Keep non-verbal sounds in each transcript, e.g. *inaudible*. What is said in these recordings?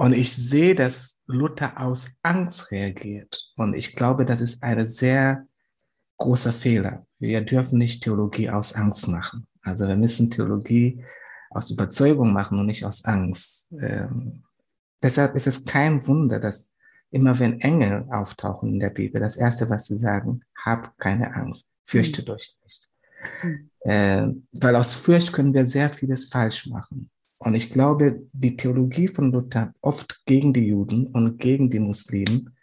Und ich sehe, dass Luther aus Angst reagiert. Und ich glaube, das ist ein sehr großer Fehler. Wir dürfen nicht Theologie aus Angst machen. Also wir müssen Theologie aus Überzeugung machen und nicht aus Angst. Ähm, deshalb ist es kein Wunder, dass immer wenn Engel auftauchen in der Bibel, das Erste, was sie sagen, hab keine Angst, fürchte mhm. dich nicht. Mhm. Äh, weil aus Furcht können wir sehr vieles falsch machen. Und ich glaube, die Theologie von Luther oft gegen die Juden und gegen die Muslimen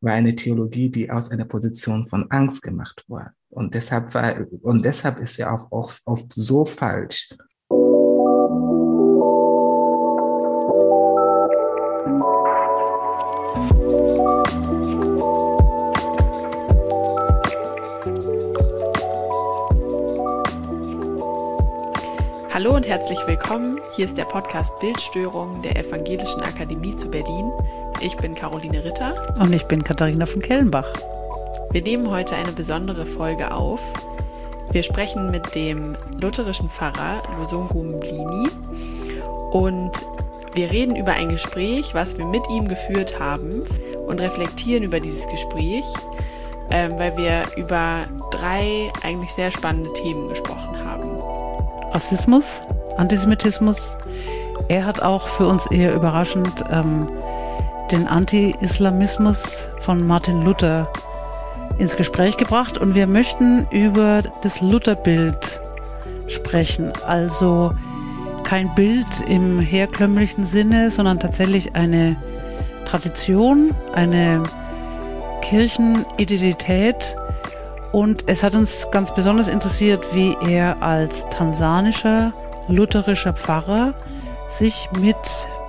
war eine Theologie, die aus einer Position von Angst gemacht wurde. Und deshalb war, und deshalb ist sie auch oft so falsch. Hallo und herzlich willkommen. Hier ist der Podcast Bildstörung der Evangelischen Akademie zu Berlin. Ich bin Caroline Ritter. Und ich bin Katharina von Kellenbach. Wir nehmen heute eine besondere Folge auf. Wir sprechen mit dem lutherischen Pfarrer Lusungu Mblini und wir reden über ein Gespräch, was wir mit ihm geführt haben und reflektieren über dieses Gespräch, äh, weil wir über drei eigentlich sehr spannende Themen gesprochen haben. Rassismus, Antisemitismus. Er hat auch für uns eher überraschend ähm, den Anti-Islamismus von Martin Luther ins Gespräch gebracht und wir möchten über das Lutherbild sprechen. Also kein Bild im herkömmlichen Sinne, sondern tatsächlich eine Tradition, eine Kirchenidentität, und es hat uns ganz besonders interessiert, wie er als tansanischer lutherischer Pfarrer sich mit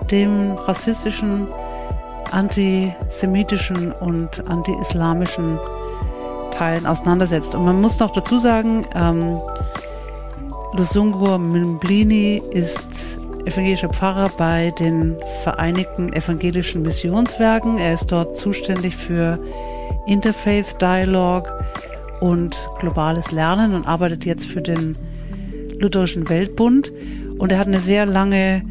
dem rassistischen, antisemitischen und anti-islamischen Teilen auseinandersetzt. Und man muss noch dazu sagen, ähm, Lusungur Mblini ist evangelischer Pfarrer bei den Vereinigten Evangelischen Missionswerken. Er ist dort zuständig für Interfaith Dialogue und globales Lernen und arbeitet jetzt für den Lutherischen Weltbund. Und er hat eine sehr lange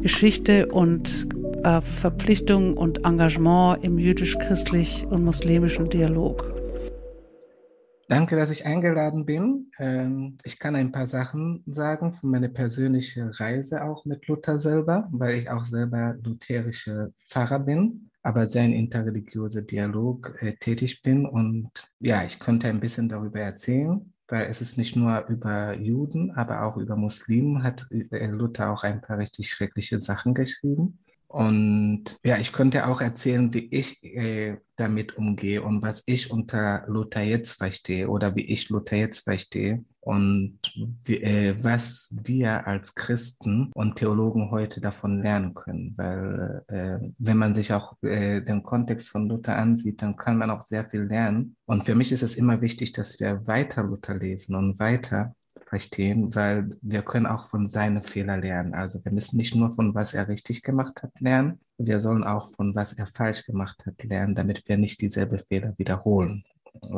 Geschichte und äh, Verpflichtung und Engagement im jüdisch-christlich und muslimischen Dialog. Danke, dass ich eingeladen bin. Ähm, ich kann ein paar Sachen sagen von meiner persönlichen Reise auch mit Luther selber, weil ich auch selber lutherische Pfarrer bin aber sehr in interreligiöser Dialog äh, tätig bin. Und ja, ich könnte ein bisschen darüber erzählen, weil es ist nicht nur über Juden, aber auch über Muslimen hat äh, Luther auch ein paar richtig schreckliche Sachen geschrieben. Und ja, ich könnte auch erzählen, wie ich äh, damit umgehe und was ich unter Luther jetzt verstehe oder wie ich Luther jetzt verstehe und äh, was wir als Christen und Theologen heute davon lernen können. Weil äh, wenn man sich auch äh, den Kontext von Luther ansieht, dann kann man auch sehr viel lernen. Und für mich ist es immer wichtig, dass wir weiter Luther lesen und weiter verstehen, weil wir können auch von seinen Fehlern lernen. Also wir müssen nicht nur von was er richtig gemacht hat lernen, wir sollen auch von was er falsch gemacht hat lernen, damit wir nicht dieselbe Fehler wiederholen.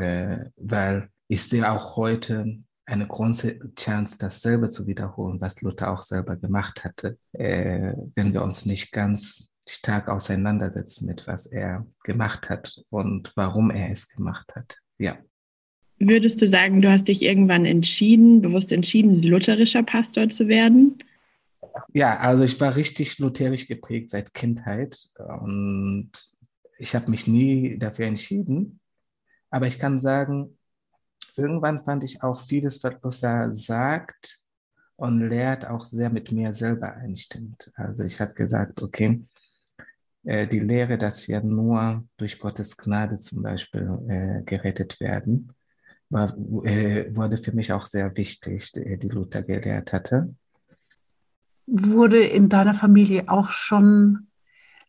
Äh, weil ich sehe auch heute eine große Chance, dasselbe zu wiederholen, was Luther auch selber gemacht hatte, äh, wenn wir uns nicht ganz stark auseinandersetzen mit, was er gemacht hat und warum er es gemacht hat. Ja. Würdest du sagen, du hast dich irgendwann entschieden, bewusst entschieden, lutherischer Pastor zu werden? Ja, also ich war richtig lutherisch geprägt seit Kindheit und ich habe mich nie dafür entschieden. Aber ich kann sagen, irgendwann fand ich auch vieles, was Luther sagt und lehrt, auch sehr mit mir selber einstimmt. Also ich habe gesagt, okay, äh, die Lehre, dass wir nur durch Gottes Gnade zum Beispiel äh, gerettet werden, war, äh, wurde für mich auch sehr wichtig, die Luther gelehrt hatte. Wurde in deiner Familie auch schon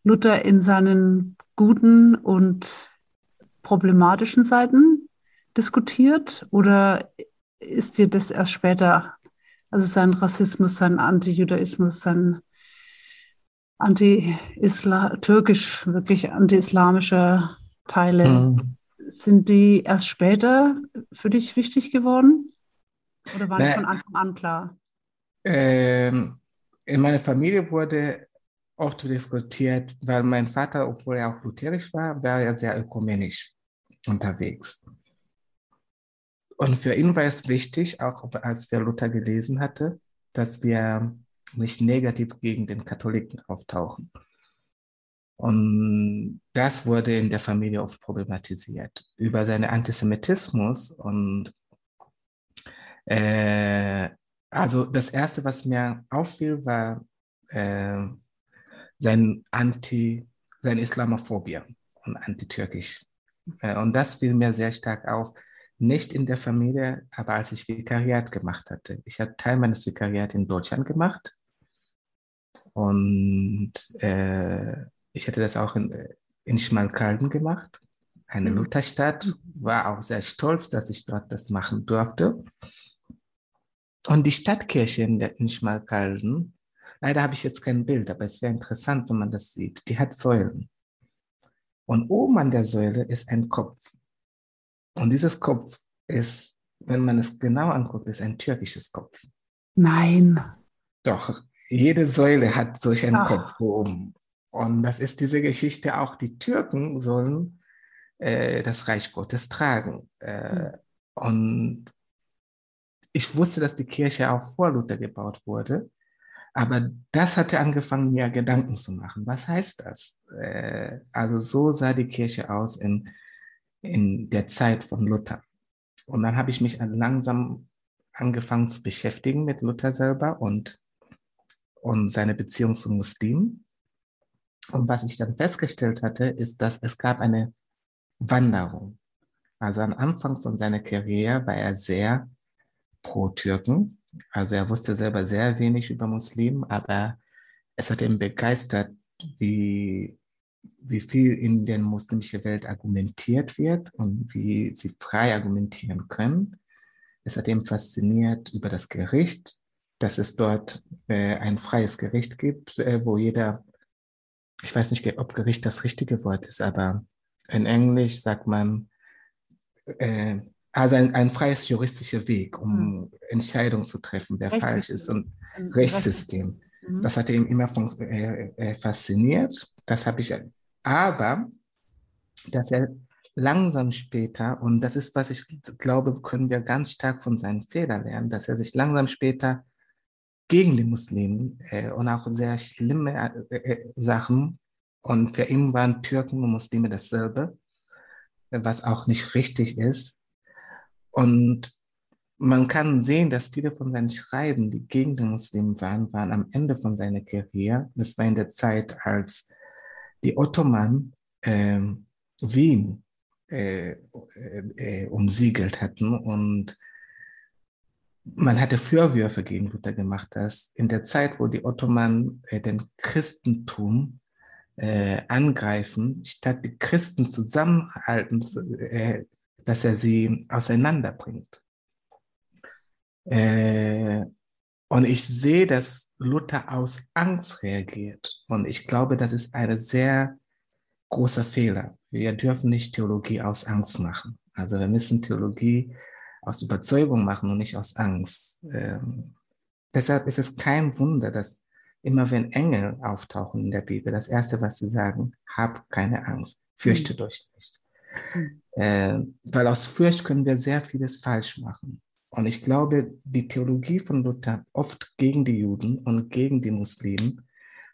Luther in seinen guten und problematischen Seiten diskutiert oder ist dir das erst später, also sein Rassismus, sein Antijudaismus, sein anti-türkisch, wirklich anti-islamische Teile, mhm sind die erst später für dich wichtig geworden? Oder waren die von Anfang an klar? Ähm, in meiner Familie wurde oft diskutiert, weil mein Vater, obwohl er auch lutherisch war, war er sehr ökumenisch unterwegs. Und für ihn war es wichtig, auch als wir Luther gelesen hatte, dass wir nicht negativ gegen den Katholiken auftauchen. Und das wurde in der Familie oft problematisiert. Über seinen Antisemitismus und äh, also das Erste, was mir auffiel, war äh, sein Anti, seine Islamophobie und antitürkisch. Äh, und das fiel mir sehr stark auf, nicht in der Familie, aber als ich Vikariat gemacht hatte. Ich habe Teil meines Vikariats in Deutschland gemacht und äh, ich hätte das auch in, in Schmalkalden gemacht, eine mhm. Lutherstadt, war auch sehr stolz, dass ich dort das machen durfte. Und die Stadtkirche in, der, in Schmalkalden, leider habe ich jetzt kein Bild, aber es wäre interessant, wenn man das sieht, die hat Säulen. Und oben an der Säule ist ein Kopf. Und dieses Kopf ist, wenn man es genau anguckt, ist ein türkisches Kopf. Nein. Doch, jede Säule hat solch einen Ach. Kopf oben. Und das ist diese Geschichte, auch die Türken sollen äh, das Reich Gottes tragen. Äh, mhm. Und ich wusste, dass die Kirche auch vor Luther gebaut wurde, aber das hatte angefangen, mir Gedanken zu machen. Was heißt das? Äh, also so sah die Kirche aus in, in der Zeit von Luther. Und dann habe ich mich langsam angefangen zu beschäftigen mit Luther selber und, und seine Beziehung zu Muslimen. Und was ich dann festgestellt hatte, ist, dass es gab eine Wanderung. Also am Anfang von seiner Karriere war er sehr pro-Türken. Also er wusste selber sehr wenig über Muslimen, aber es hat ihn begeistert, wie, wie viel in der muslimischen Welt argumentiert wird und wie sie frei argumentieren können. Es hat ihn fasziniert über das Gericht, dass es dort äh, ein freies Gericht gibt, äh, wo jeder ich weiß nicht, ob Gericht das richtige Wort ist, aber in Englisch sagt man, äh, also ein, ein freies juristischer Weg, um mhm. Entscheidungen zu treffen, wer falsch ist und Rechtssystem. Mhm. Das hat ihn immer äh, äh, fasziniert. Das habe ich, aber dass er langsam später, und das ist, was ich glaube, können wir ganz stark von seinen Fehlern lernen, dass er sich langsam später gegen die Muslimen äh, und auch sehr schlimme äh, äh, Sachen. Und für ihn waren Türken und Muslime dasselbe, was auch nicht richtig ist. Und man kann sehen, dass viele von seinen Schreiben, die gegen die Muslimen waren, waren am Ende von seiner Karriere. Das war in der Zeit, als die Ottomanen äh, Wien äh, äh, umsiegelt hatten und man hatte Vorwürfe gegen Luther gemacht, dass in der Zeit, wo die Ottomanen äh, den Christentum äh, angreifen, statt die Christen zusammenhalten, äh, dass er sie auseinanderbringt. Äh, und ich sehe, dass Luther aus Angst reagiert. Und ich glaube, das ist ein sehr großer Fehler. Wir dürfen nicht Theologie aus Angst machen. Also wir müssen Theologie aus Überzeugung machen und nicht aus Angst. Ähm, deshalb ist es kein Wunder, dass immer wenn Engel auftauchen in der Bibel, das Erste, was sie sagen, hab keine Angst, fürchte mhm. euch nicht. Mhm. Äh, weil aus Furcht können wir sehr vieles falsch machen. Und ich glaube, die Theologie von Luther oft gegen die Juden und gegen die Muslimen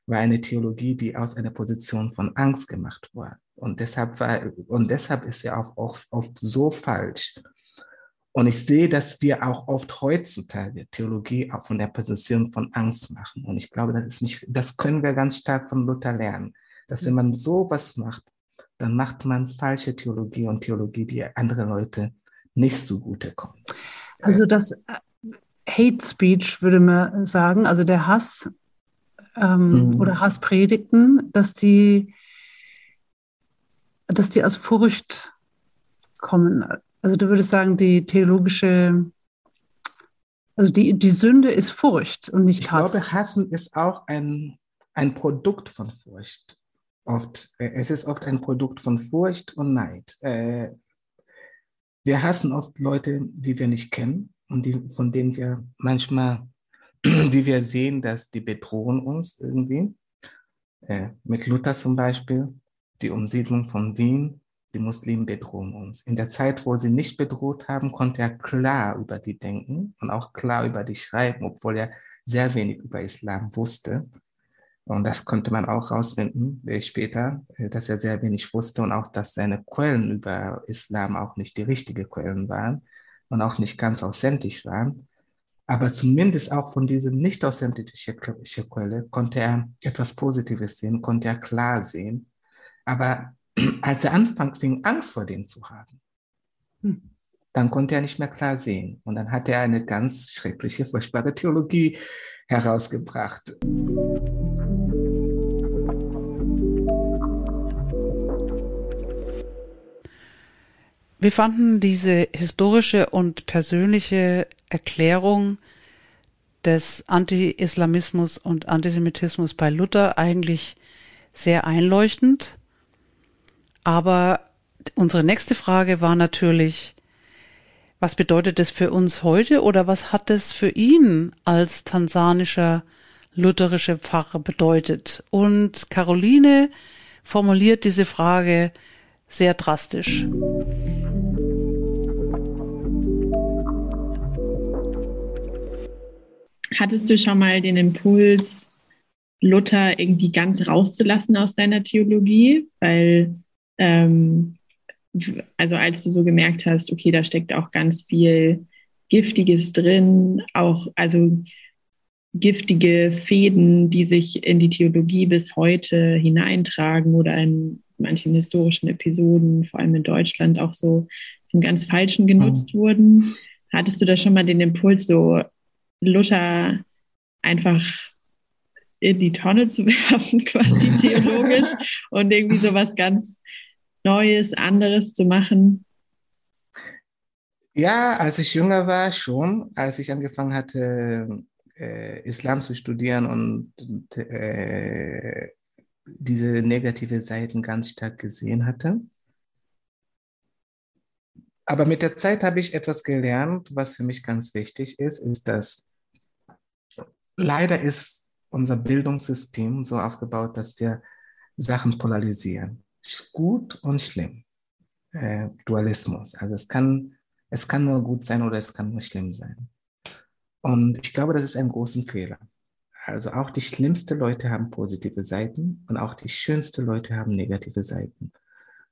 war eine Theologie, die aus einer Position von Angst gemacht war. Und deshalb war, und deshalb ist sie auch oft, oft so falsch. Und ich sehe, dass wir auch oft heutzutage Theologie auch von der Position von Angst machen. Und ich glaube, das ist nicht, das können wir ganz stark von Luther lernen, dass wenn man sowas macht, dann macht man falsche Theologie und Theologie, die andere Leute nicht zugute kommt. Also das äh, Hate Speech würde man sagen, also der Hass ähm, mhm. oder Hasspredigten, dass die, dass die aus Furcht kommen. Also du würdest sagen, die theologische, also die, die Sünde ist Furcht und nicht ich Hass. Ich glaube, Hassen ist auch ein, ein Produkt von Furcht. Oft, äh, es ist oft ein Produkt von Furcht und Neid. Äh, wir hassen oft Leute, die wir nicht kennen und die, von denen wir manchmal, *clears throat* die wir sehen, dass die bedrohen uns irgendwie. Äh, mit Luther zum Beispiel, die Umsiedlung von Wien, die Muslimen bedrohen uns. In der Zeit, wo sie nicht bedroht haben, konnte er klar über die denken und auch klar über die schreiben, obwohl er sehr wenig über Islam wusste. Und das konnte man auch rausfinden äh, später, äh, dass er sehr wenig wusste und auch, dass seine Quellen über Islam auch nicht die richtigen Quellen waren und auch nicht ganz authentisch waren. Aber zumindest auch von dieser nicht authentischen Quelle konnte er etwas Positives sehen, konnte er klar sehen. Aber *clears throat* als er anfing, fing Angst vor dem zu haben, hm. dann konnte er nicht mehr klar sehen. Und dann hat er eine ganz schreckliche, furchtbare Theologie herausgebracht. Wir fanden diese historische und persönliche Erklärung des Anti-Islamismus und Antisemitismus bei Luther eigentlich sehr einleuchtend. Aber unsere nächste Frage war natürlich, was bedeutet das für uns heute oder was hat es für ihn als tansanischer lutherischer Pfarrer bedeutet? Und Caroline formuliert diese Frage sehr drastisch. Hattest du schon mal den Impuls, Luther irgendwie ganz rauszulassen aus deiner Theologie? Weil, ähm, also als du so gemerkt hast, okay, da steckt auch ganz viel Giftiges drin, auch, also giftige Fäden, die sich in die Theologie bis heute hineintragen oder in manchen historischen Episoden, vor allem in Deutschland, auch so zum ganz Falschen genutzt mhm. wurden. Hattest du da schon mal den Impuls, so Luther einfach in die Tonne zu *laughs* werfen, quasi theologisch, *laughs* und irgendwie so was ganz Neues, anderes zu machen? Ja, als ich jünger war, schon. Als ich angefangen hatte, äh, Islam zu studieren und äh, diese negative Seiten ganz stark gesehen hatte. Aber mit der Zeit habe ich etwas gelernt, was für mich ganz wichtig ist, ist, dass leider ist unser Bildungssystem so aufgebaut, dass wir Sachen polarisieren. Gut und schlimm. Äh, Dualismus. Also es kann, es kann nur gut sein oder es kann nur schlimm sein. Und ich glaube, das ist ein großer Fehler. Also auch die schlimmsten Leute haben positive Seiten und auch die schönsten Leute haben negative Seiten.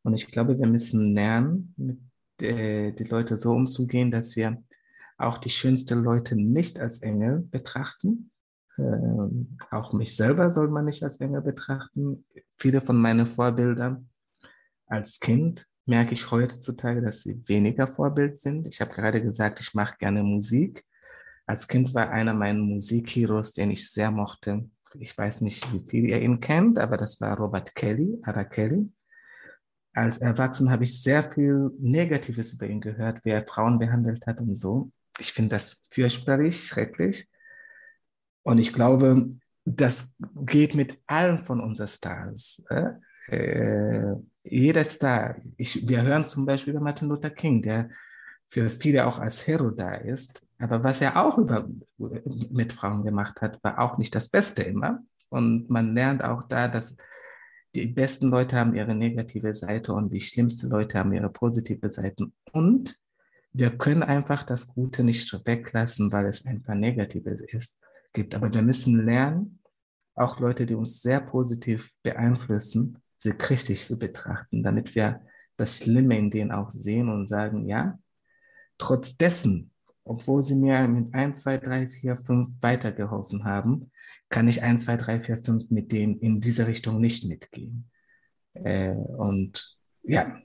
Und ich glaube, wir müssen lernen, mit äh, die Leute so umzugehen, dass wir auch die schönsten Leute nicht als Engel betrachten. Ähm, auch mich selber soll man nicht als Engel betrachten. Viele von meinen Vorbildern als Kind merke ich heutzutage, dass sie weniger Vorbild sind. Ich habe gerade gesagt, ich mache gerne Musik. Als Kind war einer meiner Musikheroes, den ich sehr mochte. Ich weiß nicht, wie viel ihr ihn kennt, aber das war Robert Kelly, Ara Kelly. Als Erwachsener habe ich sehr viel Negatives über ihn gehört, wie er Frauen behandelt hat und so. Ich finde das fürchterlich, schrecklich. Und ich glaube, das geht mit allen von unseren Stars. Äh? Äh, jeder Star. Ich, wir hören zum Beispiel über Martin Luther King, der für viele auch als Hero da ist. Aber was er auch über, mit Frauen gemacht hat, war auch nicht das Beste immer. Und man lernt auch da, dass die besten Leute haben ihre negative Seite und die schlimmsten Leute haben ihre positive Seite. Und wir können einfach das Gute nicht weglassen, weil es einfach Negatives ist, gibt. Aber wir müssen lernen, auch Leute, die uns sehr positiv beeinflussen, sie kritisch zu betrachten, damit wir das Schlimme in denen auch sehen und sagen, ja, Trotz dessen, obwohl sie mir mit 1, 2, 3, 4, 5 weitergeholfen haben, kann ich 1, 2, 3, 4, 5 mit denen in diese Richtung nicht mitgehen. Äh, und ja,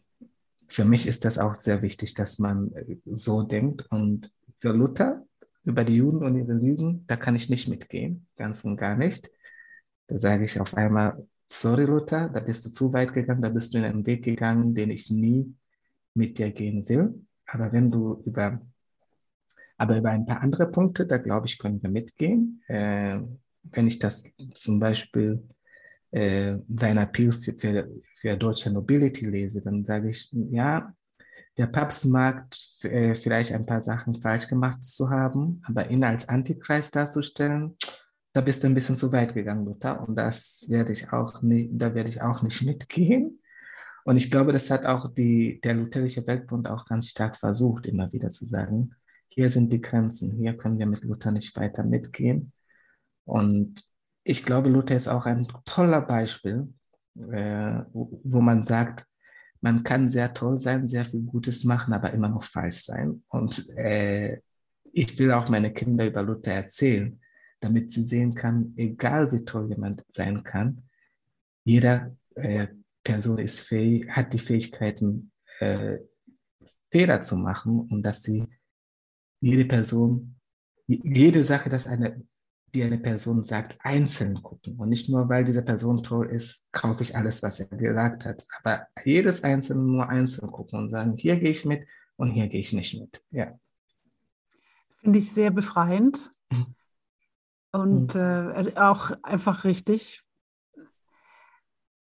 für mich ist das auch sehr wichtig, dass man äh, so denkt. Und für Luther über die Juden und ihre Lügen, da kann ich nicht mitgehen, ganz und gar nicht. Da sage ich auf einmal, sorry Luther, da bist du zu weit gegangen, da bist du in einen Weg gegangen, den ich nie mit dir gehen will. Aber wenn du über, aber über ein paar andere Punkte, da glaube ich, können wir mitgehen. Äh, wenn ich das zum Beispiel äh, dein Appeal für, für, für deutsche Nobility lese, dann sage ich, ja, der Papst mag äh, vielleicht ein paar Sachen falsch gemacht zu haben, aber ihn als Antichrist darzustellen, da bist du ein bisschen zu weit gegangen, Luther. Und das werde ich auch nicht, da werde ich auch nicht *laughs* mitgehen. Und ich glaube, das hat auch die, der Lutherische Weltbund auch ganz stark versucht, immer wieder zu sagen, hier sind die Grenzen, hier können wir mit Luther nicht weiter mitgehen. Und ich glaube, Luther ist auch ein toller Beispiel, äh, wo man sagt, man kann sehr toll sein, sehr viel Gutes machen, aber immer noch falsch sein. Und äh, ich will auch meine Kinder über Luther erzählen, damit sie sehen kann, egal wie toll jemand sein kann, jeder äh, Person ist fähig, hat die Fähigkeiten, äh, Fehler zu machen und dass sie jede Person, jede Sache, dass eine, die eine Person sagt, einzeln gucken. Und nicht nur, weil diese Person toll ist, kaufe ich alles, was er gesagt hat. Aber jedes Einzelne nur einzeln gucken und sagen, hier gehe ich mit und hier gehe ich nicht mit. Ja. Finde ich sehr befreiend. Mhm. Und äh, auch einfach richtig,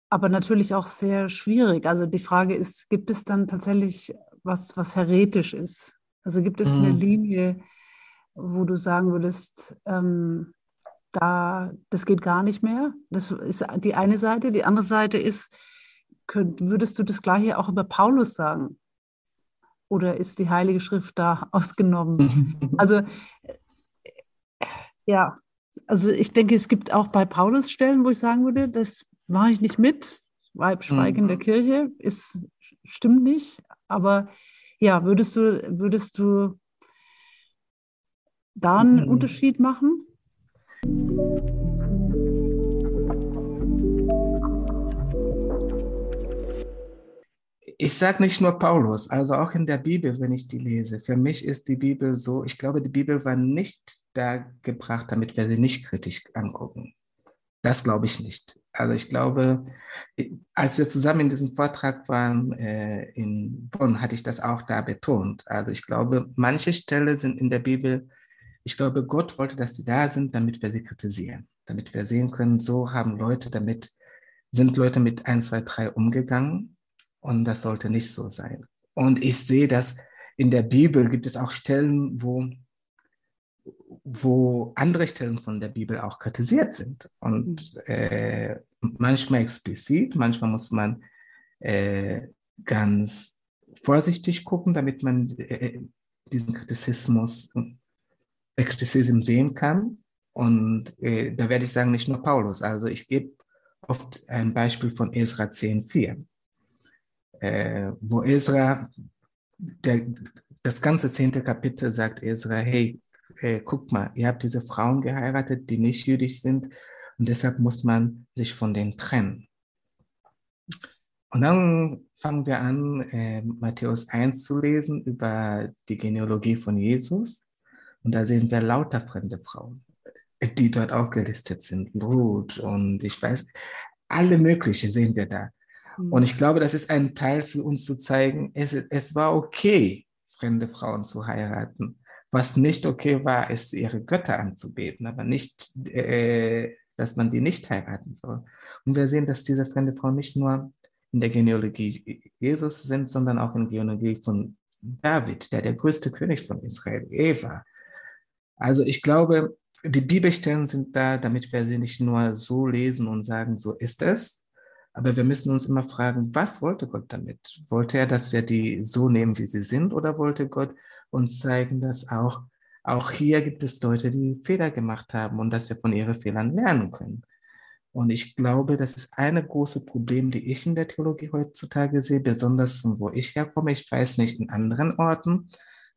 aber natürlich auch sehr schwierig. Also die Frage ist, gibt es dann tatsächlich was, was heretisch ist? Also gibt es eine mhm. Linie, wo du sagen würdest, ähm, da, das geht gar nicht mehr? Das ist die eine Seite. Die andere Seite ist, könnt, würdest du das gleiche auch über Paulus sagen? Oder ist die Heilige Schrift da *laughs* ausgenommen? *laughs* also ja, also ich denke, es gibt auch bei Paulus Stellen, wo ich sagen würde, das mache ich nicht mit. Schweigen in der mhm. Kirche ist, stimmt nicht. Aber ja, würdest du, würdest du da einen mhm. Unterschied machen? Ich sage nicht nur Paulus, also auch in der Bibel, wenn ich die lese. Für mich ist die Bibel so, ich glaube, die Bibel war nicht da gebracht, damit wir sie nicht kritisch angucken. Das glaube ich nicht. Also ich glaube, als wir zusammen in diesem Vortrag waren äh, in Bonn, hatte ich das auch da betont. Also ich glaube, manche Stellen sind in der Bibel, ich glaube, Gott wollte, dass sie da sind, damit wir sie kritisieren, damit wir sehen können, so haben Leute damit, sind Leute mit 1, 2, 3 umgegangen und das sollte nicht so sein. Und ich sehe, dass in der Bibel gibt es auch Stellen, wo wo andere Stellen von der Bibel auch kritisiert sind. Und äh, manchmal explizit, manchmal muss man äh, ganz vorsichtig gucken, damit man äh, diesen Kritisismus, Kritisismus sehen kann. Und äh, da werde ich sagen, nicht nur Paulus. Also ich gebe oft ein Beispiel von Esra 10,4, äh, wo Esra, der, das ganze zehnte Kapitel sagt Esra, hey, äh, guck mal, ihr habt diese Frauen geheiratet, die nicht jüdisch sind und deshalb muss man sich von denen trennen. Und dann fangen wir an, äh, Matthäus 1 zu lesen über die Genealogie von Jesus. Und da sehen wir lauter fremde Frauen, die dort aufgelistet sind. Blut und ich weiß, alle mögliche sehen wir da. Mhm. Und ich glaube, das ist ein Teil zu uns zu zeigen, es, es war okay, fremde Frauen zu heiraten. Was nicht okay war, ist, ihre Götter anzubeten, aber nicht, äh, dass man die nicht heiraten soll. Und wir sehen, dass diese fremde Frauen nicht nur in der Genealogie Jesus sind, sondern auch in der Genealogie von David, der der größte König von Israel, Eva. Also ich glaube, die Bibelstellen sind da, damit wir sie nicht nur so lesen und sagen, so ist es, aber wir müssen uns immer fragen, was wollte Gott damit? Wollte er, dass wir die so nehmen, wie sie sind, oder wollte Gott uns zeigen, dass auch, auch hier gibt es Leute, die Fehler gemacht haben und dass wir von ihren Fehlern lernen können. Und ich glaube, das ist eine große Problem, die ich in der Theologie heutzutage sehe, besonders von wo ich herkomme. Ich weiß nicht in anderen Orten,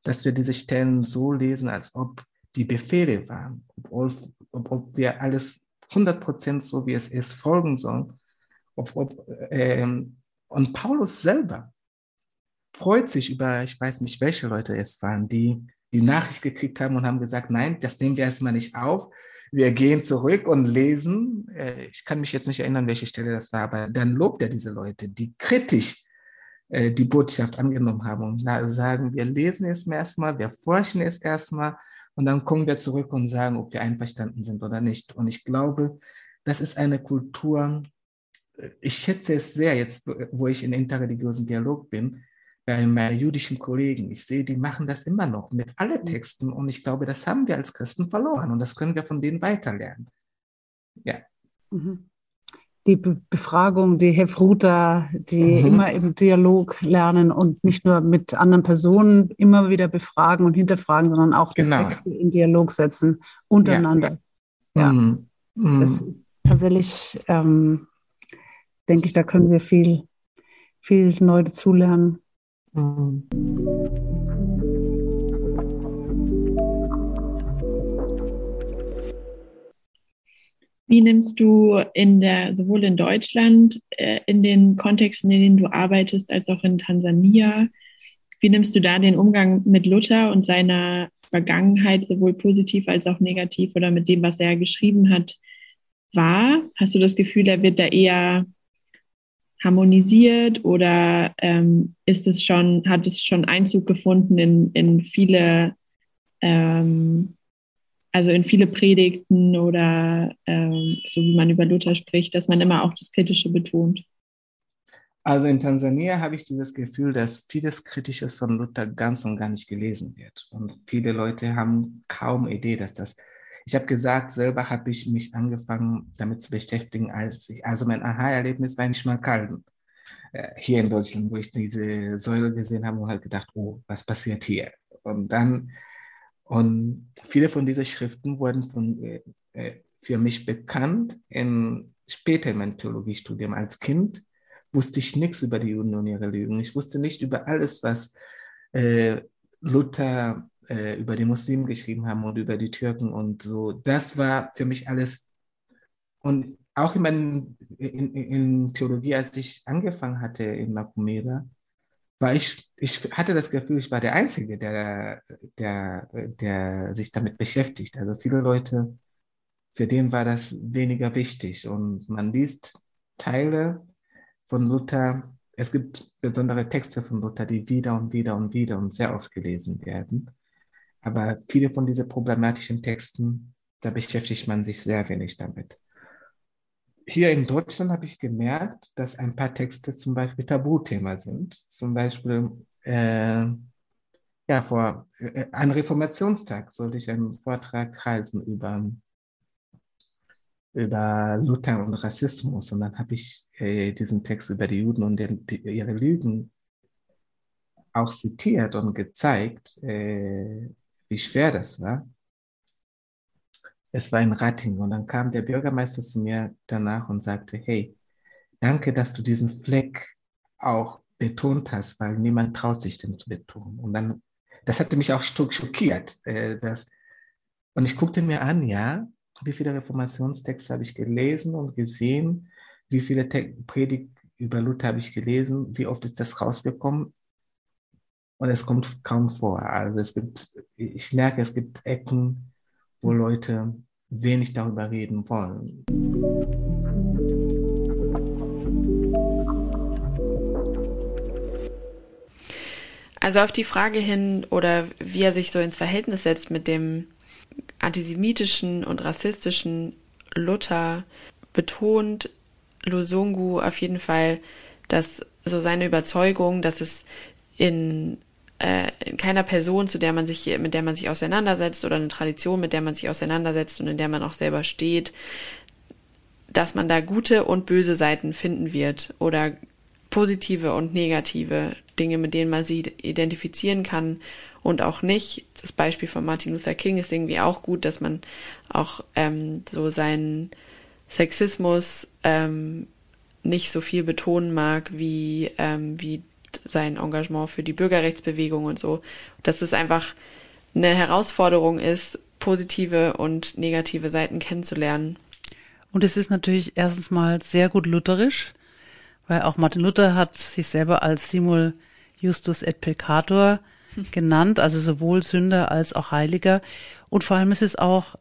dass wir diese Stellen so lesen, als ob die Befehle waren, ob, ob wir alles 100% so wie es ist folgen sollen. Ob, ob, ähm, und Paulus selber freut sich über, ich weiß nicht, welche Leute es waren, die die Nachricht gekriegt haben und haben gesagt, nein, das nehmen wir erstmal nicht auf. Wir gehen zurück und lesen. Äh, ich kann mich jetzt nicht erinnern, welche Stelle das war, aber dann lobt er diese Leute, die kritisch äh, die Botschaft angenommen haben und sagen, wir lesen es erstmal, wir forschen es erstmal und dann kommen wir zurück und sagen, ob wir einverstanden sind oder nicht. Und ich glaube, das ist eine Kultur, ich schätze es sehr jetzt, wo ich in interreligiösen Dialog bin, bei meinen jüdischen Kollegen. Ich sehe, die machen das immer noch mit allen mhm. Texten und ich glaube, das haben wir als Christen verloren und das können wir von denen weiterlernen. Ja. Mhm. Die Be Befragung, die Hefruta, die mhm. immer im Dialog lernen und nicht nur mit anderen Personen immer wieder befragen und hinterfragen, sondern auch genau. die Texte in Dialog setzen untereinander. Ja. ja. Mhm. mhm. Das ist tatsächlich, ähm, denke ich, da können wir viel, viel neu dazulernen. Mhm. Wie nimmst du in der, sowohl in Deutschland, äh, in den Kontexten, in denen du arbeitest, als auch in Tansania, wie nimmst du da den Umgang mit Luther und seiner Vergangenheit, sowohl positiv als auch negativ oder mit dem, was er geschrieben hat, wahr? Hast du das Gefühl, er wird da eher harmonisiert oder ähm, ist es schon, hat es schon Einzug gefunden in, in viele ähm, also in viele Predigten oder ähm, so wie man über Luther spricht, dass man immer auch das Kritische betont. Also in Tansania habe ich dieses Gefühl, dass vieles Kritisches von Luther ganz und gar nicht gelesen wird. Und viele Leute haben kaum Idee, dass das. Ich habe gesagt, selber habe ich mich angefangen damit zu beschäftigen, als ich, also mein Aha-Erlebnis war nicht mal Calvin. Äh, hier in Deutschland, wo ich diese Säule gesehen habe und halt gedacht, oh, was passiert hier? Und dann und viele von diesen Schriften wurden von, äh, äh für mich bekannt in später in meinem Theologiestudium. Als Kind wusste ich nichts über die Juden und ihre Lügen. Ich wusste nicht über alles, was äh, Luther äh, über die Muslimen geschrieben haben und über die Türken und so. Das war für mich alles. Und auch in, meinen, in, in Theologie, als ich angefangen hatte in Makumeda, war ich, ich hatte das Gefühl, ich war der Einzige, der, der, der sich damit beschäftigt. Also viele Leute, für den war das weniger wichtig. Und man liest Teile von Luther. Es gibt besondere Texte von Luther, die wieder und wieder und wieder und sehr oft gelesen werden. Aber viele von diesen problematischen Texten, da beschäftigt man sich sehr wenig damit hier in Deutschland habe ich gemerkt, dass ein paar Texte zum Beispiel Tabuthema sind. Zum Beispiel, äh, ja, vor äh, einem Reformationstag sollte ich einen Vortrag halten über, über Luther und Rassismus. Und dann habe ich äh, diesen Text über die Juden und den, die, ihre Lügen auch zitiert und gezeigt, äh, wie schwer das war. Es war in Ratting und dann kam der Bürgermeister zu mir danach und sagte, hey, danke, dass du diesen Fleck auch betont hast, weil niemand traut sich den zu betonen. Und dann, das hatte mich auch schockiert. Äh, das, und ich guckte mir an, ja, wie viele Reformationstexte habe ich gelesen und gesehen, wie viele Te Predigt über Luther habe ich gelesen, wie oft ist das rausgekommen? Und es kommt kaum vor. Also es gibt, ich merke, es gibt Ecken, wo Leute wenig darüber reden wollen. Also auf die Frage hin oder wie er sich so ins Verhältnis setzt mit dem antisemitischen und rassistischen Luther, betont Lusungu auf jeden Fall, dass so seine Überzeugung, dass es in äh, in keiner Person, zu der man sich, mit der man sich auseinandersetzt oder eine Tradition, mit der man sich auseinandersetzt und in der man auch selber steht, dass man da gute und böse Seiten finden wird oder positive und negative Dinge, mit denen man sie identifizieren kann und auch nicht. Das Beispiel von Martin Luther King ist irgendwie auch gut, dass man auch ähm, so seinen Sexismus ähm, nicht so viel betonen mag wie, ähm, wie sein Engagement für die Bürgerrechtsbewegung und so, dass es einfach eine Herausforderung ist, positive und negative Seiten kennenzulernen. Und es ist natürlich erstens mal sehr gut lutherisch, weil auch Martin Luther hat sich selber als Simul Justus et Peccator *laughs* genannt, also sowohl Sünder als auch Heiliger. Und vor allem ist es auch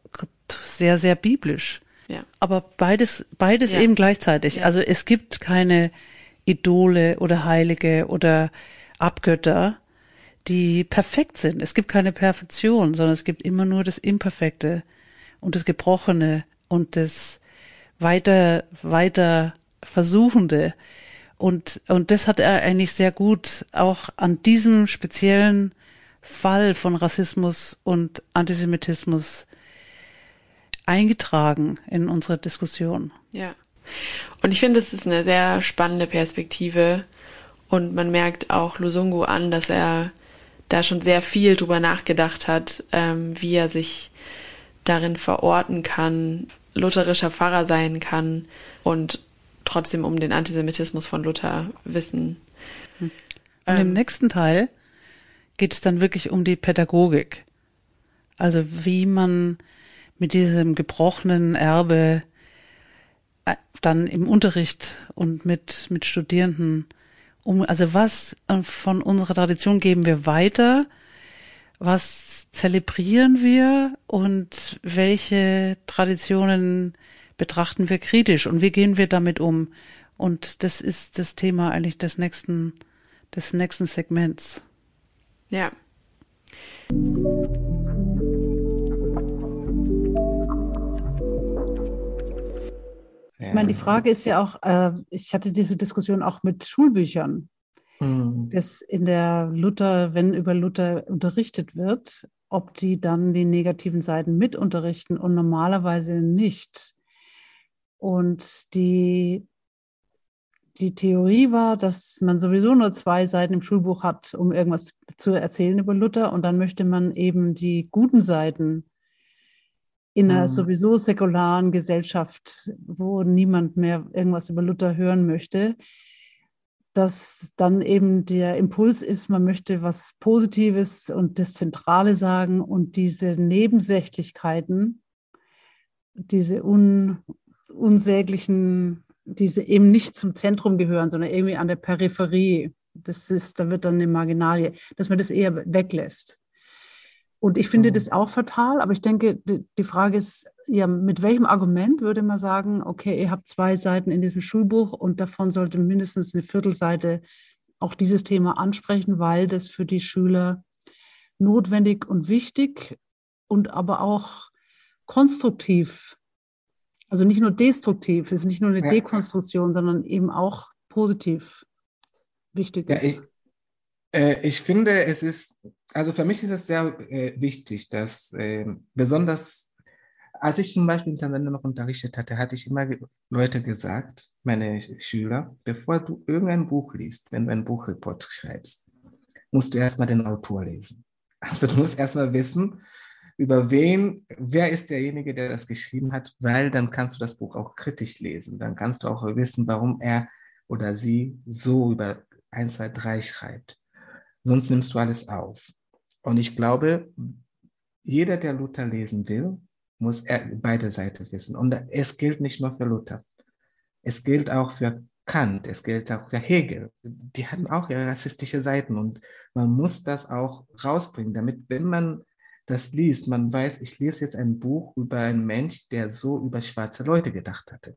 sehr, sehr biblisch. Ja. Aber beides, beides ja. eben gleichzeitig. Ja. Also es gibt keine Idole oder Heilige oder Abgötter, die perfekt sind. Es gibt keine Perfektion, sondern es gibt immer nur das Imperfekte und das Gebrochene und das weiter, weiter Versuchende. Und, und das hat er eigentlich sehr gut auch an diesem speziellen Fall von Rassismus und Antisemitismus eingetragen in unsere Diskussion. Ja. Und ich finde, es ist eine sehr spannende Perspektive. Und man merkt auch Lusungu an, dass er da schon sehr viel drüber nachgedacht hat, ähm, wie er sich darin verorten kann, lutherischer Pfarrer sein kann und trotzdem um den Antisemitismus von Luther wissen. Und ähm, im nächsten Teil geht es dann wirklich um die Pädagogik. Also wie man mit diesem gebrochenen Erbe äh, dann im Unterricht und mit, mit Studierenden um, also was äh, von unserer Tradition geben wir weiter, was zelebrieren wir und welche Traditionen betrachten wir kritisch und wie gehen wir damit um? Und das ist das Thema eigentlich des nächsten, des nächsten Segments. Ja. Ich meine, die Frage ist ja auch, äh, ich hatte diese Diskussion auch mit Schulbüchern, mhm. dass in der Luther, wenn über Luther unterrichtet wird, ob die dann die negativen Seiten mit unterrichten und normalerweise nicht. Und die, die Theorie war, dass man sowieso nur zwei Seiten im Schulbuch hat, um irgendwas zu erzählen über Luther. Und dann möchte man eben die guten Seiten in einer mhm. sowieso säkularen Gesellschaft, wo niemand mehr irgendwas über Luther hören möchte, dass dann eben der Impuls ist, man möchte was Positives und das Zentrale sagen und diese Nebensächlichkeiten, diese un, unsäglichen, diese eben nicht zum Zentrum gehören, sondern irgendwie an der Peripherie. Das ist, da wird dann eine Marginalie, dass man das eher weglässt. Und ich finde mhm. das auch fatal, aber ich denke, die Frage ist, ja, mit welchem Argument würde man sagen, okay, ihr habt zwei Seiten in diesem Schulbuch und davon sollte mindestens eine Viertelseite auch dieses Thema ansprechen, weil das für die Schüler notwendig und wichtig und aber auch konstruktiv, also nicht nur destruktiv, es ist nicht nur eine ja. Dekonstruktion, sondern eben auch positiv wichtig ist. Ja, ich, äh, ich finde, es ist, also für mich ist es sehr äh, wichtig, dass äh, besonders, als ich zum Beispiel in Tansania noch unterrichtet hatte, hatte ich immer Leute gesagt, meine Schüler, bevor du irgendein Buch liest, wenn du ein Buchreport schreibst, musst du erstmal den Autor lesen. *laughs* Also du musst erstmal wissen, über wen, wer ist derjenige, der das geschrieben hat, weil dann kannst du das Buch auch kritisch lesen. Dann kannst du auch wissen, warum er oder sie so über 1, 2, 3 schreibt sonst nimmst du alles auf. Und ich glaube, jeder, der Luther lesen will, muss beide Seiten wissen. Und es gilt nicht nur für Luther. Es gilt auch für Kant, es gilt auch für Hegel. Die hatten auch ihre rassistische Seiten und man muss das auch rausbringen, damit, wenn man das liest, man weiß, ich lese jetzt ein Buch über einen Mensch, der so über schwarze Leute gedacht hatte.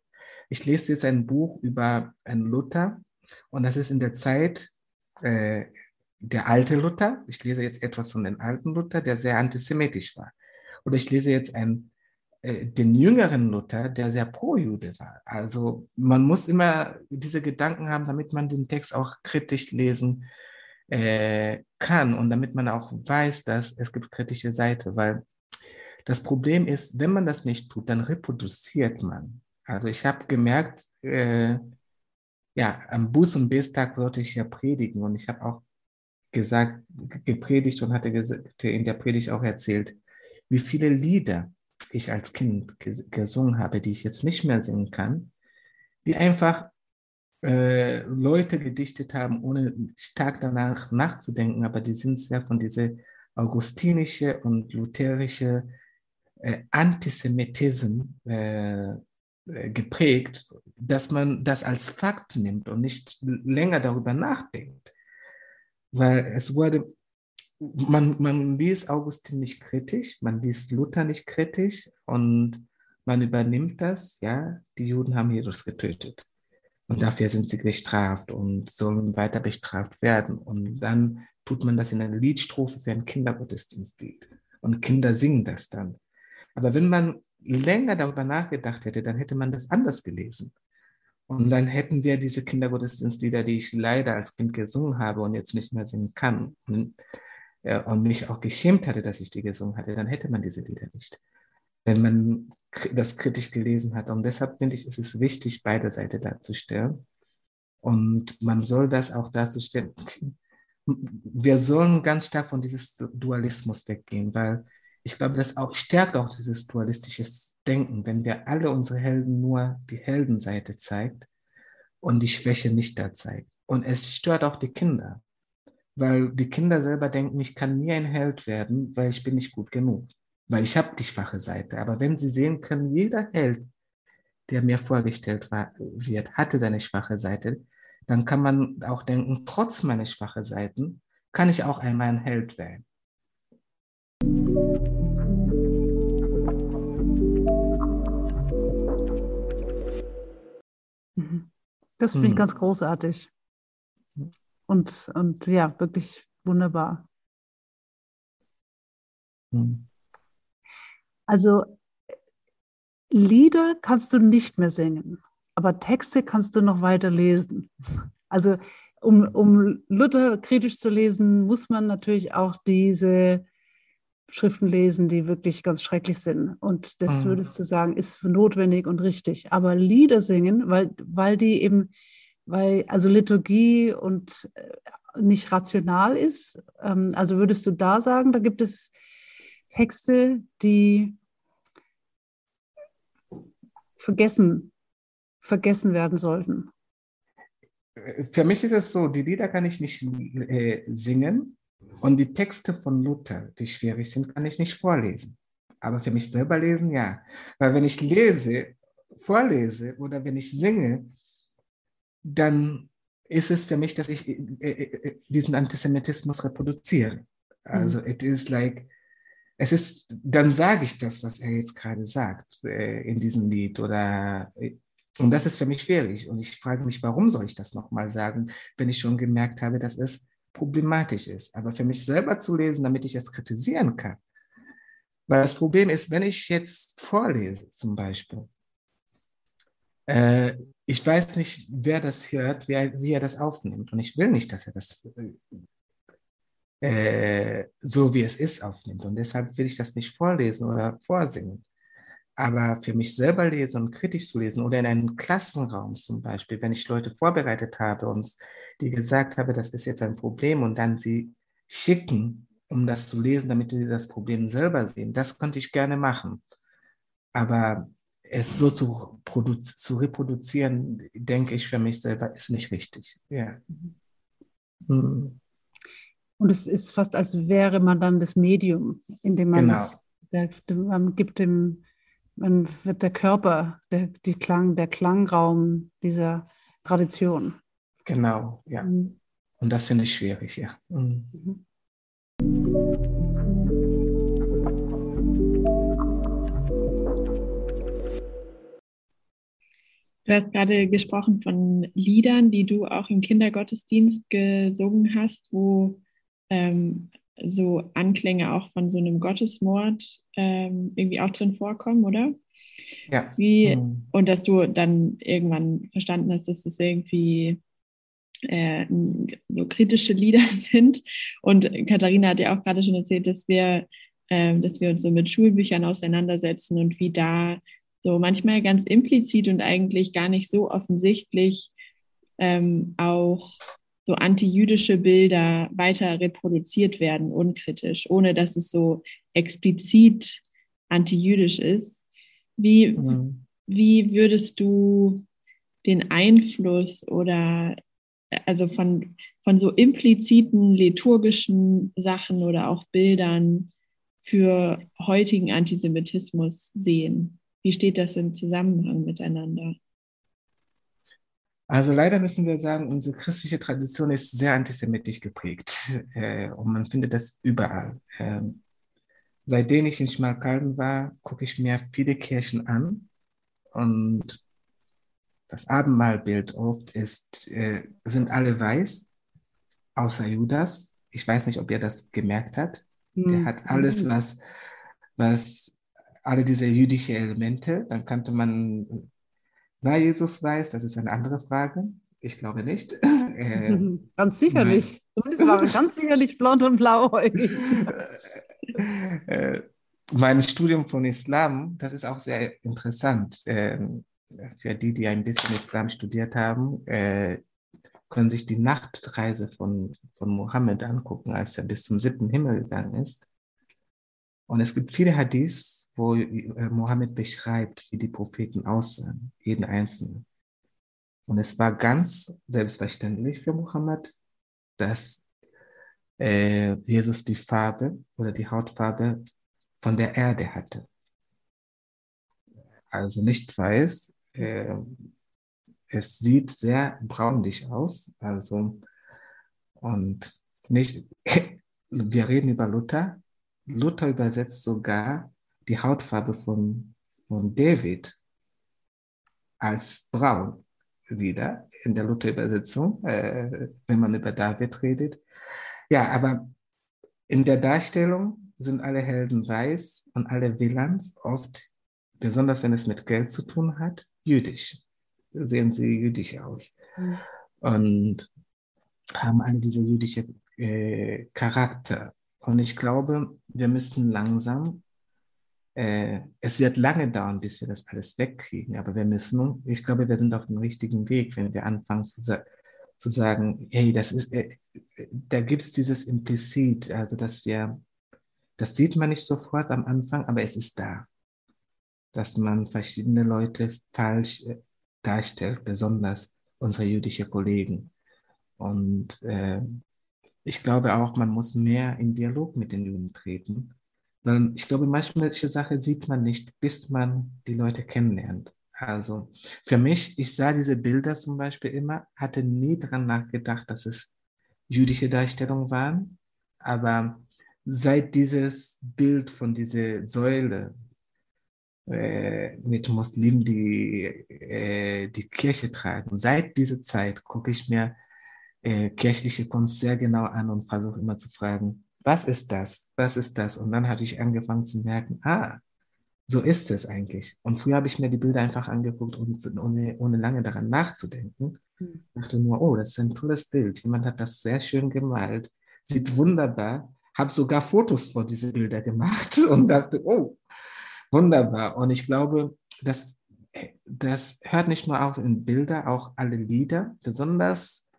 Ich lese jetzt ein Buch über einen Luther und das ist in der Zeit, äh, der alte Luther, ich lese jetzt etwas von den alten Luther, der sehr antisemitisch war. Oder ich lese jetzt einen, äh, den jüngeren Luther, der sehr pro-Jude war. Also man muss immer diese Gedanken haben, damit man den Text auch kritisch lesen äh, kann und damit man auch weiß, dass es gibt kritische Seite, weil das Problem ist, wenn man das nicht tut, dann reproduziert man. Also ich habe gemerkt, äh, ja, am Buß- und Bestag wollte ich ja predigen und ich habe auch gesagt, gepredigt und hatte in der Predigt auch erzählt, wie viele Lieder ich als Kind gesungen habe, die ich jetzt nicht mehr singen kann, die einfach äh, Leute gedichtet haben, ohne stark danach nachzudenken, aber die sind sehr von dieser augustinische und lutherische äh, Antisemitismus äh, äh, geprägt, dass man das als Fakt nimmt und nicht länger darüber nachdenkt weil es wurde, man, man liest Augustin nicht kritisch, man liest Luther nicht kritisch und man übernimmt das, ja, die Juden haben Jesus getötet. Und dafür sind sie bestraft und sollen weiter bestraft werden. Und dann tut man das in einer Liedstrophe für ein Kindergottesdienstlied. Und Kinder singen das dann. Aber wenn man länger darüber nachgedacht hätte, dann hätte man das anders gelesen. Und dann hätten wir diese Kindergottesdienstlieder, die ich leider als Kind gesungen habe und jetzt nicht mehr singen kann und, äh, und mich auch geschämt hatte, dass ich die gesungen hatte, dann hätte man diese Lieder nicht. Wenn man das kritisch gelesen hat. Und deshalb finde ich, ist es wichtig, beide Seiten darzustellen. Und man soll das auch darzustellen. Wir sollen ganz stark von dieses Dualismus weggehen, weil ich glaube, das auch stärkt auch dieses dualistische Denken, wenn wir alle unsere Helden nur die Heldenseite zeigt und die Schwäche nicht da zeigt. Und es stört auch die Kinder, weil die Kinder selber denken, ich kann nie ein Held werden, weil ich bin nicht gut genug, weil ich habe die schwache Seite. Aber wenn sie sehen können, jeder Held, der mir vorgestellt war, wird, hatte seine schwache Seite, dann kann man auch denken, trotz meiner schwachen Seiten kann ich auch einmal ein Held werden. Das finde ich hm. ganz großartig. Und, und ja, wirklich wunderbar. Hm. Also Lieder kannst du nicht mehr singen, aber Texte kannst du noch weiter lesen. Also um, um Luther kritisch zu lesen, muss man natürlich auch diese Schriften lesen, die wirklich ganz schrecklich sind. Und das mhm. würdest du sagen, ist notwendig und richtig. Aber Lieder singen, weil, weil die eben, weil also Liturgie und äh, nicht rational ist, ähm, also würdest du da sagen, da gibt es Texte, die vergessen, vergessen werden sollten. Für mich ist es so, die Lieder kann ich nicht äh, singen, und die Texte von Luther, die schwierig sind, kann ich nicht vorlesen. Aber für mich selber lesen, ja. Weil wenn ich lese, vorlese oder wenn ich singe, dann ist es für mich, dass ich äh, äh, äh, diesen Antisemitismus reproduziere. Also mhm. it is like, es ist, dann sage ich das, was er jetzt gerade sagt in diesem Lied oder und das ist für mich schwierig. Und ich frage mich, warum soll ich das nochmal sagen, wenn ich schon gemerkt habe, dass es problematisch ist. Aber für mich selber zu lesen, damit ich es kritisieren kann. Weil das Problem ist, wenn ich jetzt vorlese zum Beispiel, äh, ich weiß nicht, wer das hört, wer, wie er das aufnimmt. Und ich will nicht, dass er das äh, so, wie es ist, aufnimmt. Und deshalb will ich das nicht vorlesen oder vorsingen. Aber für mich selber lesen und kritisch zu lesen oder in einem Klassenraum zum Beispiel, wenn ich Leute vorbereitet habe und die gesagt habe, das ist jetzt ein Problem und dann sie schicken, um das zu lesen, damit sie das Problem selber sehen, das könnte ich gerne machen. Aber es so zu, zu reproduzieren, denke ich für mich selber, ist nicht richtig. Ja. Mhm. Und es ist fast, als wäre man dann das Medium, in dem man genau. es, man gibt dem man wird der Körper, der, die Klang, der Klangraum dieser Tradition. Genau, ja. Mhm. Und das finde ich schwierig, ja. Mhm. Du hast gerade gesprochen von Liedern, die du auch im Kindergottesdienst gesungen hast, wo ähm, so Anklänge auch von so einem Gottesmord ähm, irgendwie auch drin vorkommen, oder? Ja. Wie, mhm. Und dass du dann irgendwann verstanden hast, dass das irgendwie äh, so kritische Lieder *laughs* sind. Und Katharina hat ja auch gerade schon erzählt, dass wir, äh, dass wir uns so mit Schulbüchern auseinandersetzen und wie da so manchmal ganz implizit und eigentlich gar nicht so offensichtlich ähm, auch so antijüdische Bilder weiter reproduziert werden, unkritisch, ohne dass es so explizit antijüdisch ist. Wie, mhm. wie würdest du den Einfluss oder also von, von so impliziten liturgischen Sachen oder auch Bildern für heutigen Antisemitismus sehen? Wie steht das im Zusammenhang miteinander? Also leider müssen wir sagen, unsere christliche Tradition ist sehr antisemitisch geprägt *laughs* äh, und man findet das überall. Ähm, seitdem ich in Schmalkalden war, gucke ich mir viele Kirchen an und das Abendmahlbild oft ist, äh, sind alle weiß, außer Judas. Ich weiß nicht, ob ihr das gemerkt habt. Mhm. Der hat alles, was, was alle diese jüdischen Elemente, dann könnte man war Jesus weiß, das ist eine andere Frage. Ich glaube nicht. *laughs* Äh, *laughs* ganz sicherlich. Zumindest war er *laughs* ganz sicherlich blond und blauäugig. äh, mein Studium von Islam, das ist auch sehr interessant. Ähm, für die, die ein bisschen Islam studiert haben, äh, können sich die Nachtreise von, von Mohammed angucken, als er bis zum siebten Himmel gegangen ist. Und es gibt viele Hadiths, wo äh, Mohammed beschreibt, wie die Propheten aussahen, jeden einzelnen. Und es war ganz selbstverständlich für Mohammed, dass äh, Jesus die Farbe oder die Hautfarbe von der Erde hatte. Also nicht weiß. Äh, es sieht sehr braunlich aus. Also, und nicht, *laughs* wir reden über Luther. Luther übersetzt sogar die Hautfarbe von, von David als braun wieder in der Luther-Übersetzung, äh, wenn man über David redet. Ja, aber in der Darstellung sind alle Helden weiß und alle Villans oft, besonders wenn es mit Geld zu tun hat, jüdisch. Sehen sie jüdisch aus. Mhm. Und haben alle diese jüdische äh, Charakter. Und ich glaube, wir müssen langsam äh, es wird lange dauern, bis wir das alles wegkriegen, aber wir müssen, ich glaube, wir sind auf dem richtigen Weg, wenn wir anfangen zu, sa zu sagen, hey, das ist, äh, da gibt es dieses Implizit, also dass wir, das sieht man nicht sofort am Anfang, aber es ist da, dass man verschiedene Leute falsch äh, darstellt, besonders unsere jüdischen Kollegen. Und äh, ich glaube auch, man muss mehr in Dialog mit den Juden treten weil ich glaube, manche Sachen sieht man nicht, bis man die Leute kennenlernt. Also für mich, ich sah diese Bilder zum Beispiel immer, hatte nie daran nachgedacht, dass es jüdische Darstellungen waren. Aber seit dieses Bild von dieser Säule äh, mit Muslimen, die äh, die Kirche tragen, seit dieser Zeit gucke ich mir äh, kirchliche Kunst sehr genau an und versuche immer zu fragen, was ist das? Was ist das? Und dann hatte ich angefangen zu merken, ah, so ist es eigentlich. Und früher habe ich mir die Bilder einfach angeguckt, ohne, ohne lange daran nachzudenken. Mhm. dachte nur, oh, das ist ein tolles Bild. Jemand hat das sehr schön gemalt. Sieht wunderbar. Habe sogar Fotos vor diese Bilder gemacht *laughs* und dachte, oh, wunderbar. Und ich glaube, das, das hört nicht nur auf in Bilder, auch alle Lieder, besonders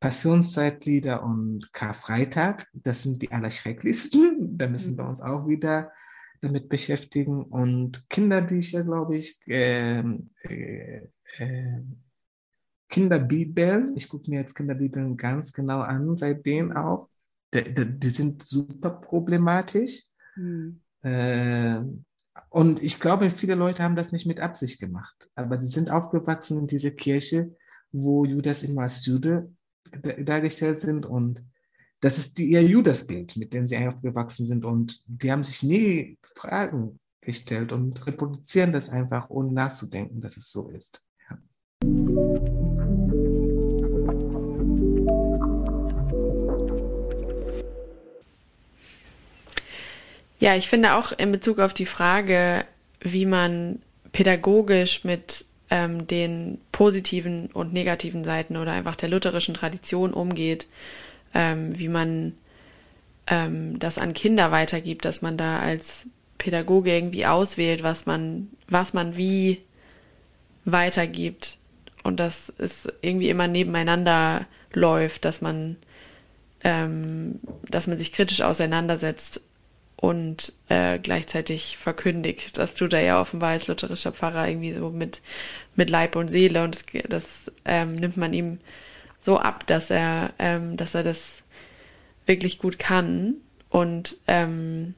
Passionszeitlieder und Karfreitag, das sind die allerschrecklichsten. *laughs* Da müssen wir mhm. uns auch wieder damit beschäftigen. Und Kinderbücher, glaube ich, äh, äh, äh, Kinderbibeln, ich gucke mir jetzt Kinderbibeln ganz genau an, seitdem auch. Die, die, die sind super problematisch. Mhm. und ich glaube, viele Leute haben das nicht mit Absicht gemacht. Aber sie sind aufgewachsen in dieser Kirche, wo Judas immer Jude dargestellt sind und das ist die, ihr Judasbild, mit dem sie aufgewachsen sind und die haben sich nie Fragen gestellt und reproduzieren das einfach, ohne nachzudenken, dass es so ist. Ja. Ja, ich finde auch in Bezug auf die Frage, wie man pädagogisch mit ähm, den positiven und negativen Seiten oder einfach der lutherischen Tradition umgeht, ähm, wie man ähm, das an Kinder weitergibt, dass man da als Pädagoge irgendwie auswählt, was man, was man wie weitergibt. Und dass es irgendwie immer nebeneinander läuft, dass man, ähm, dass man sich kritisch auseinandersetzt und äh, gleichzeitig verkündigt. Das tut er ja offenbar als lutherischer Pfarrer irgendwie so mit, mit Leib und Seele und das, das ähm, nimmt man ihm so ab, dass er, ähm, dass er das wirklich gut kann. Und ähm,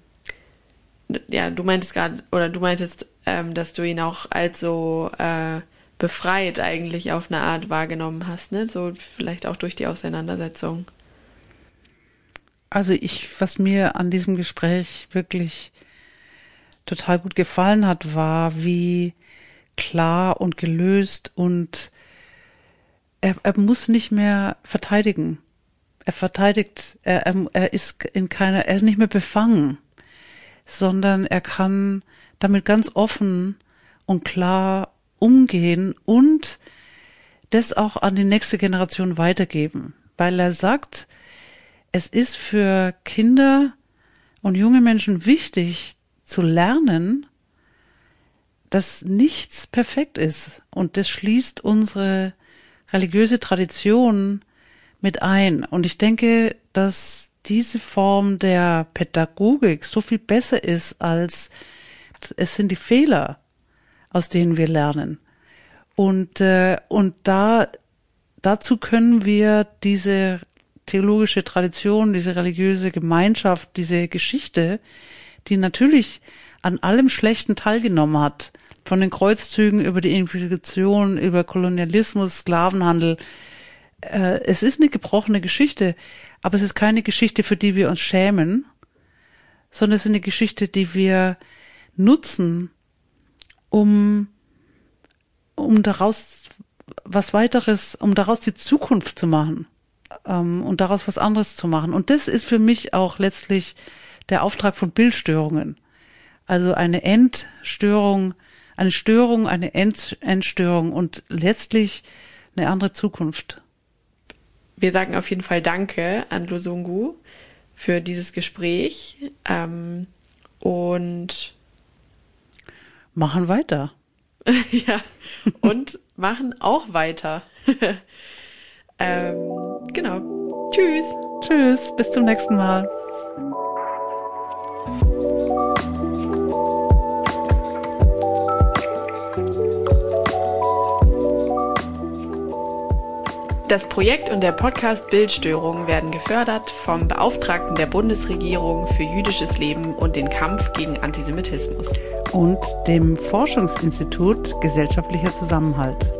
ja, du meintest gerade, oder du meintest, ähm, dass du ihn auch als so äh, befreit eigentlich auf eine Art wahrgenommen hast, ne? So vielleicht auch durch die Auseinandersetzung. Also ich, was mir an diesem Gespräch wirklich total gut gefallen hat, war, wie klar und gelöst und er, er muss nicht mehr verteidigen. Er verteidigt, er, er, er ist in keiner, er ist nicht mehr befangen, sondern er kann damit ganz offen und klar umgehen und das auch an die nächste Generation weitergeben, weil er sagt, es ist für Kinder und junge Menschen wichtig zu lernen, dass nichts perfekt ist. Und das schließt unsere religiöse Tradition mit ein. Und ich denke, dass diese Form der Pädagogik so viel besser ist als es sind die Fehler, aus denen wir lernen. Und, äh, und da, dazu können wir diese theologische Tradition, diese religiöse Gemeinschaft, diese Geschichte, die natürlich an allem Schlechten teilgenommen hat, von den Kreuzzügen über die Inquisition, über Kolonialismus, Sklavenhandel. Äh, es ist eine gebrochene Geschichte, aber es ist keine Geschichte, für die wir uns schämen, sondern es ist eine Geschichte, die wir nutzen, um, um daraus was weiteres, um daraus die Zukunft zu machen ähm, und daraus was anderes zu machen. Und das ist für mich auch letztlich der Auftrag von Bildstörungen. Also eine Endstörung, eine Störung, eine End Endstörung und letztlich eine andere Zukunft. Wir sagen auf jeden Fall Danke an Lusungu für dieses Gespräch ähm, und machen weiter. *laughs* ja, und machen auch weiter. *laughs* ähm, genau. Tschüss. Tschüss, bis zum nächsten Mal. Das Projekt und der Podcast Bildstörungen werden gefördert vom Beauftragten der Bundesregierung für jüdisches Leben und den Kampf gegen Antisemitismus und dem Forschungsinstitut Gesellschaftlicher Zusammenhalt.